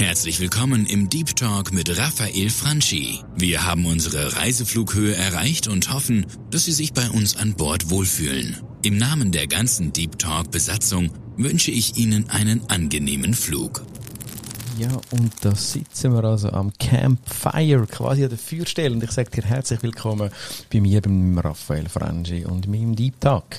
Herzlich willkommen im Deep Talk mit Raphael Franchi. Wir haben unsere Reiseflughöhe erreicht und hoffen, dass Sie sich bei uns an Bord wohlfühlen. Im Namen der ganzen Deep Talk Besatzung wünsche ich Ihnen einen angenehmen Flug. Ja, und da sitzen wir also am Campfire, quasi an der Feuerstelle. Und ich sage dir herzlich willkommen bei mir, beim Raphael Franchi und meinem Deep Talk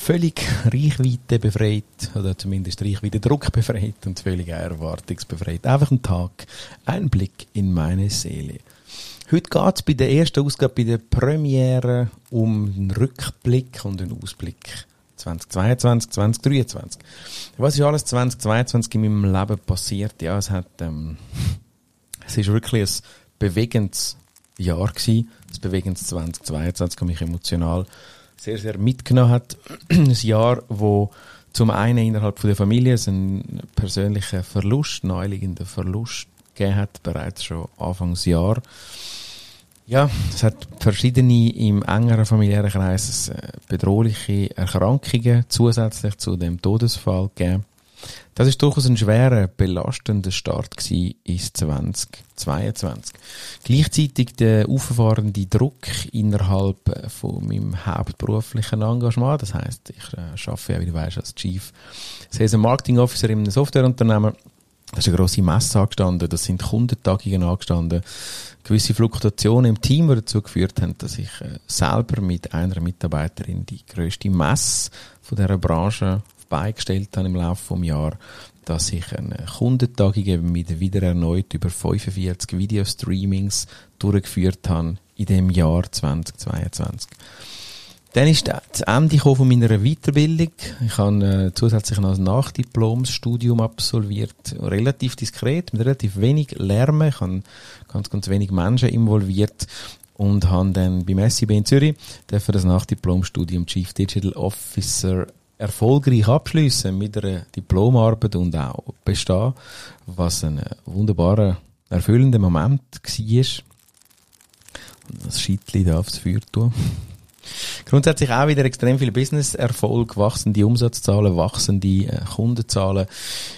völlig Reichweite befreit, oder zumindest Reichweite Druck befreit und völlig erwartungsbefreit. Einfach ein Tag, ein Blick in meine Seele. Heute geht es bei der ersten Ausgabe, bei der Premiere, um einen Rückblick und einen Ausblick. 2022, 2023. Was ist alles 2022 in meinem Leben passiert? Ja, es hat, ähm, es ist wirklich ein bewegendes Jahr gewesen. Ein bewegendes 2022, mich emotional sehr, sehr mitgenommen hat. Ein Jahr, wo zum einen innerhalb der Familie einen persönlichen Verlust, naheliegenden Verlust gegeben hat, bereits schon Anfangsjahr. Ja, es hat verschiedene im engeren familiären Kreis äh, bedrohliche Erkrankungen zusätzlich zu dem Todesfall gegeben. Das ist durchaus ein schwerer, belastender Start ins 2022. Gleichzeitig der auffahrende Druck innerhalb äh, von meinem hauptberuflichen Engagement. Das heißt, ich äh, arbeite ja, wie du weißt, als Chief Sales Marketing Officer in einem Softwareunternehmen. Da ist eine grosse Messe angestanden, das sind Kundentagungen angestanden, gewisse Fluktuationen im Team, die dazu geführt haben, dass ich äh, selber mit einer Mitarbeiterin die grösste Messe von dieser Branche beigestellt habe im Laufe des Jahres, dass ich eine Kundentagung mit wieder erneut über 45 Videostreamings durchgeführt habe in dem Jahr 2022. Dann ist das Ende von meiner Weiterbildung. Ich habe äh, zusätzlich noch ein Nachdiplomsstudium absolviert, relativ diskret, mit relativ wenig Lärm. Ich habe ganz, ganz wenig Menschen involviert und habe dann beim SIB in Zürich dafür das Nachdiplomstudium Chief Digital Officer erfolgreich abschließen mit einer Diplomarbeit und auch bestehen, was ein wunderbarer, erfüllender Moment war. Und das Schittli da aufs Feuer tun. Grundsätzlich auch wieder extrem viel Business-Erfolg, wachsende Umsatzzahlen, wachsende äh, Kundenzahlen.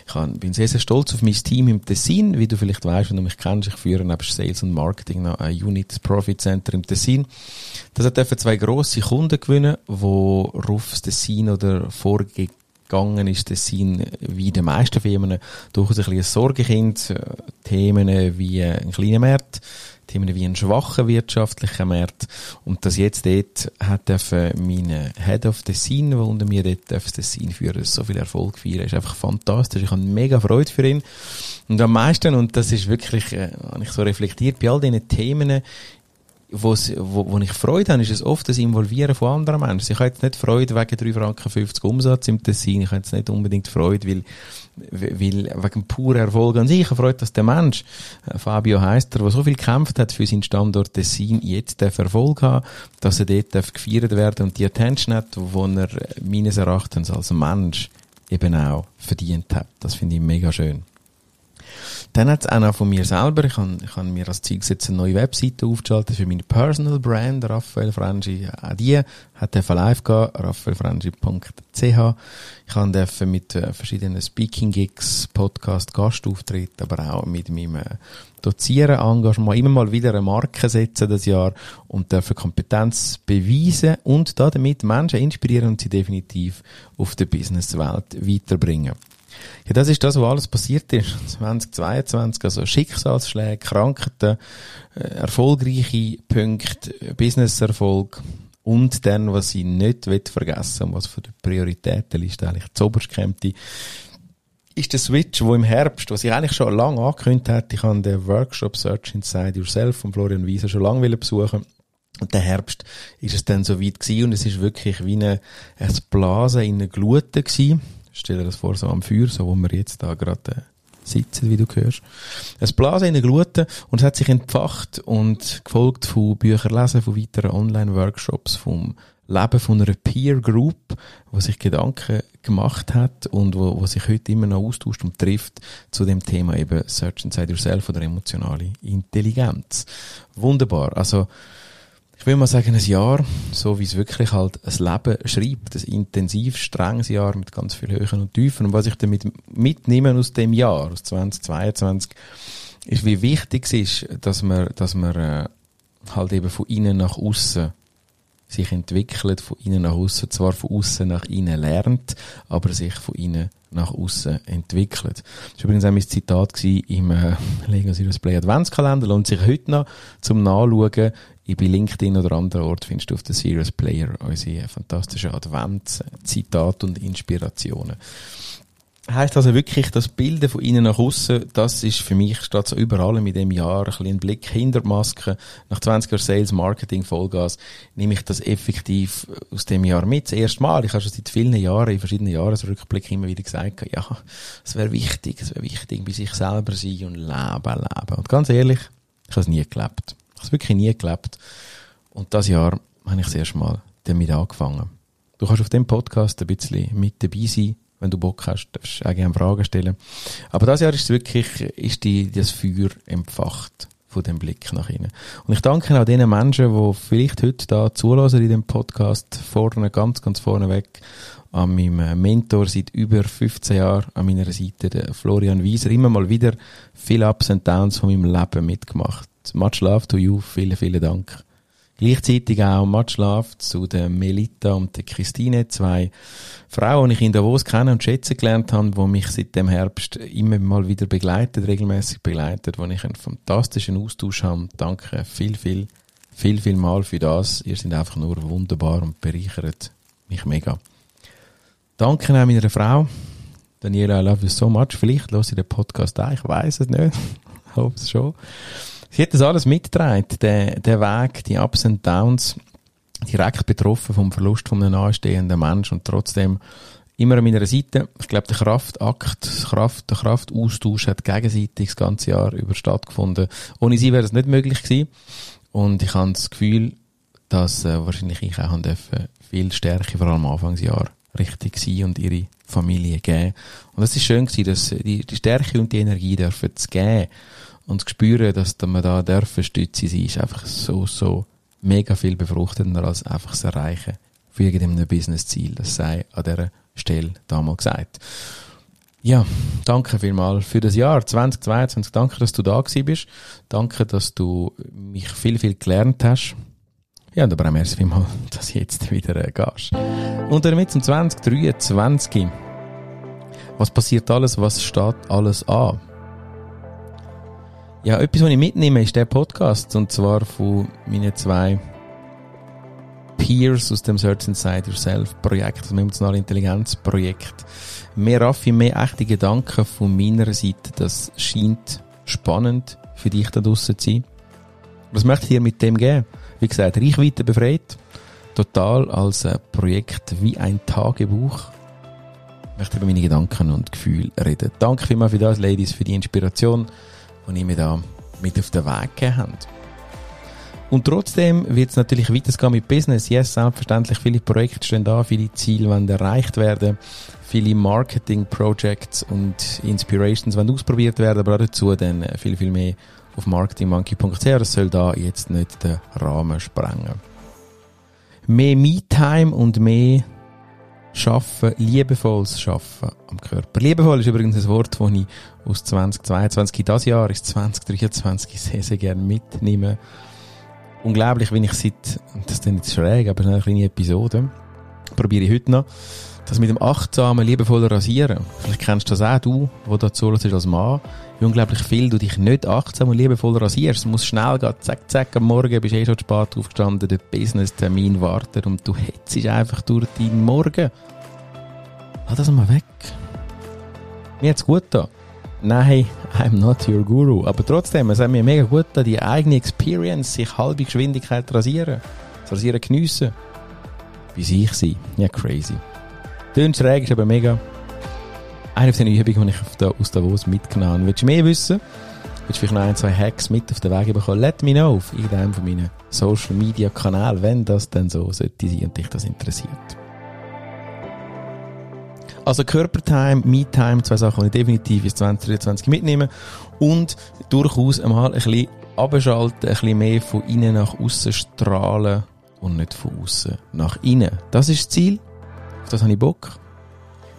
Ich bin sehr, sehr stolz auf mein Team im Tessin. Wie du vielleicht weißt, wenn du mich kennst, ich führe neben Sales und Marketing noch ein Unit Profit Center im Tessin. Das hat zwei grosse Kunden gewinnen, wo Rufs Tessin oder vorgegangen ist, Tessin wie die meisten Firmen durchaus ein bisschen Sorgekind. Äh, Themen wie ein kleiner Markt, Themen wie ein schwacher wirtschaftlicher Markt. Und das jetzt dort hat meine Head of the Scene, der unter mir dort das Scene führen, so viel Erfolg feiern, ist einfach fantastisch. Ich habe mega Freude für ihn. Und am meisten, und das ist wirklich, äh, habe ich so reflektiert, bei all diesen Themen wo, wo ich Freude habe, ist es oft das Involvieren von anderen Menschen. Ich habe jetzt nicht Freude wegen 3 Franken 50 Umsatz im Tessin. Ich habe jetzt nicht unbedingt Freude, weil, weil wegen purer Erfolg an sich. Ich habe Freude, dass der Mensch, äh, Fabio Heister, der so viel gekämpft hat für seinen Standort Tessin, jetzt den Erfolg hat, dass er dort gefeiert werden und die Attention hat, die er meines Erachtens als Mensch eben auch verdient hat. Das finde ich mega schön. Dann hat es auch noch von mir selber, ich habe ich hab mir als Ziel gesetzt, eine neue Webseite aufzuschalten für meine Personal Brand, Raphael Frangi. Auch die hat live gehabt, raphaelfrangi.ch. Ich habe mit äh, verschiedenen Speaking-Gigs, Podcast, Gastauftritt, aber auch mit meinem äh, Dozieren, Engagement immer mal wieder eine Marke setzen das Jahr und dürfen Kompetenz beweisen und damit Menschen inspirieren und sie definitiv auf der Businesswelt weiterbringen. Ja, das ist das, was alles passiert ist. 2022, also Schicksalsschläge, Krankheiten, äh, erfolgreiche Punkte, Businesserfolg und dann, was ich nicht vergessen was von der Prioritätenliste eigentlich zoberst kommt, ist der Switch, wo im Herbst, was ich eigentlich schon lange angekündigt habe, ich habe den Workshop Search Inside Yourself von Florian Wieser schon lange besuchen und der Herbst ist es dann so weit gewesen und es ist wirklich wie eine, ein Blasen in einer Glute gewesen. Stell dir das vor, so am Feuer, so wo wir jetzt da gerade äh, sitzen, wie du hörst. Es blasen in den Gluten und es hat sich entfacht und gefolgt von Büchern lesen, von weiteren Online-Workshops, vom Leben von einer Peer Group, wo sich Gedanken gemacht hat und wo, wo sich heute immer noch austauscht und trifft zu dem Thema eben Search Inside Yourself oder emotionale Intelligenz. Wunderbar. Also, ich will mal sagen, ein Jahr, so wie es wirklich halt ein Leben schreibt, ein intensiv strenges Jahr mit ganz viel Höhen und Tiefen. Und was ich damit mitnehme aus dem Jahr, aus 2022, ist, wie wichtig es ist, dass man, dass man äh, halt eben von innen nach außen sich entwickelt, von innen nach außen, zwar von außen nach innen lernt, aber sich von innen nach außen entwickelt. Das war übrigens auch mein Zitat im äh, Lego Serious Play Adventskalender. Lohnt sich heute noch zum Nachschauen. Ich bei LinkedIn oder anderen Ort findest du auf der Serious Player unsere fantastischen Adventszitate und Inspirationen. Heißt also wirklich, das Bilden von innen nach außen, das ist für mich, statt so überall in dem Jahr, ein bisschen Blick hinter die Maske. Nach 20 Jahren Sales, Marketing, Vollgas, nehme ich das effektiv aus dem Jahr mit. Das erste Mal. Ich habe schon seit vielen Jahren, in verschiedenen Jahresrückblick immer wieder gesagt, ja, es wäre wichtig, es wäre wichtig, bei sich selber sein und leben, leben. Und ganz ehrlich, ich habe es nie gelebt. Ich habe es wirklich nie gelebt. Und das Jahr habe ich das erste Mal damit angefangen. Du kannst auf dem Podcast ein bisschen mit dabei sein wenn du Bock hast, darfst du auch gerne Fragen stellen. Aber das Jahr ist wirklich, ist die, das Feuer empfacht von dem Blick nach innen. Und ich danke auch den Menschen, die vielleicht heute da zulassen in dem Podcast, vorne, ganz, ganz vorne weg, an meinem Mentor seit über 15 Jahren an meiner Seite, der Florian Wieser, immer mal wieder viele Ups und Downs von meinem Leben mitgemacht. Much love to you, vielen, vielen Dank. Gleichzeitig auch Love zu der Melita und der Christine, zwei Frauen, die ich in Davos kennen und schätzen gelernt habe, die mich seit dem Herbst immer mal wieder begleitet, regelmäßig begleitet, wo ich einen fantastischen Austausch habe. Danke viel, viel, viel, viel mal für das. Ihr seid einfach nur wunderbar und bereichert mich mega. Danke auch meiner Frau. Daniela, I love you so much. Vielleicht höre ich den Podcast auch, ich weiß es nicht. ich hoffe es schon. Sie hat das alles mitgetragen, der, der Weg, die Ups und Downs, direkt betroffen vom Verlust von einem nahestehenden Menschen und trotzdem immer an meiner Seite. Ich glaube, der Kraftakt, Kraft, der Kraftaustausch hat gegenseitig das ganze Jahr über stattgefunden. Ohne sie wäre das nicht möglich gewesen. Und ich habe das Gefühl, dass äh, wahrscheinlich ich auch dürfen, viel Stärke, vor allem Anfangsjahr, richtig sein und ihre Familie geben. Und das ist schön gewesen, dass die, die Stärke und die Energie dürfen zu geben und zu spüren, dass man da dürfen Stütze sein, ist einfach so, so mega viel befruchtender als einfach das Erreichen für irgendein Business-Ziel. Das sei an dieser Stelle damals gesagt. Ja, danke vielmals für das Jahr 2022. Danke, dass du da gewesen bist. Danke, dass du mich viel, viel gelernt hast. Ja, und aber auch merci vielmals, dass du jetzt wieder äh, gehst. Und damit zum 2023. Was passiert alles? Was steht alles an? Ja, etwas, was ich mitnehme, ist der Podcast. Und zwar von meinen zwei Peers aus dem Search Inside Yourself Projekt, das emotionale Intelligenz Projekt. Mehr Raffi, mehr echte Gedanken von meiner Seite. Das scheint spannend für dich da draussen zu sein. Was möchte ich dir mit dem geben? Wie gesagt, Reichweite befreit. Total als Projekt wie ein Tagebuch. Ich möchte über meine Gedanken und Gefühle reden. Danke vielmals für das, Ladies, für die Inspiration die ich mir da mit auf den Weg gegeben habe. Und trotzdem wird es natürlich weitergehen mit Business. Yes, selbstverständlich, viele Projekte stehen da, viele Ziele werden erreicht werden, viele Marketing-Projects und Inspirations werden ausprobiert werden, aber auch dazu dann viel, viel mehr auf marketingmonkey.ch. Das soll da jetzt nicht den Rahmen sprengen. Mehr Me-Time und mehr Schaffen, liebevolles Schaffen am Körper. Liebevoll ist übrigens ein Wort, das ich aus 2022, das Jahr ist 2023 sehr, sehr gerne mitnehme. Unglaublich, wenn ich seit, das ist nicht schräg, aber eine kleine Episode, probiere ich heute noch, das mit dem achtsamen, liebevollen Rasieren. Vielleicht kennst du das auch, du, wo da zuhörst als Mann. Wie unglaublich viel du dich nicht achtsam und liebevoll rasierst. Es muss schnell gehen, zack, zack, am Morgen bist du eh schon spät aufgestanden, der Business-Termin wartet und du hetzt einfach durch deinen Morgen. Lass das mal weg. Mir hat's gut da. Nein, I'm not your guru. Aber trotzdem, es hat mir mega gut da, die eigene Experience, sich halbe Geschwindigkeit rasieren. Das Rasieren geniessen. Wie ich sein. Ja, crazy. Tönt schräg, ist aber mega. Eine von den Übungen, die ich aus Davos mitgenommen habe. Willst du mehr wissen? Willst du vielleicht noch ein, zwei Hacks mit auf den Weg bekommen? Let me know auf irgendeinem von meinen Social Media Kanälen, wenn das denn so sollte sein und dich das interessiert. Also Körpertime, Me-Time, zwei Sachen, die ich definitiv ins 2023 mitnehme und durchaus einmal ein bisschen abschalten, ein bisschen mehr von innen nach außen strahlen und nicht von außen nach innen. Das ist das Ziel. Das habe ich Bock.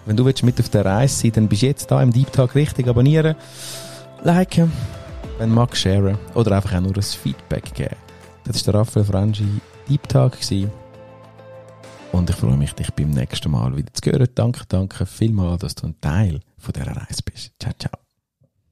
Wenn du mit auf der Reise sein dann bist du jetzt da im Deep Talk richtig. Abonnieren, liken, wenn du magst, sharen oder einfach auch nur ein Feedback geben. Das war der Raphael Frangi Deep Talk. Gewesen. Und ich freue mich, dich beim nächsten Mal wieder zu hören. Danke, danke vielmals, dass du ein Teil von dieser Reise bist. Ciao, ciao.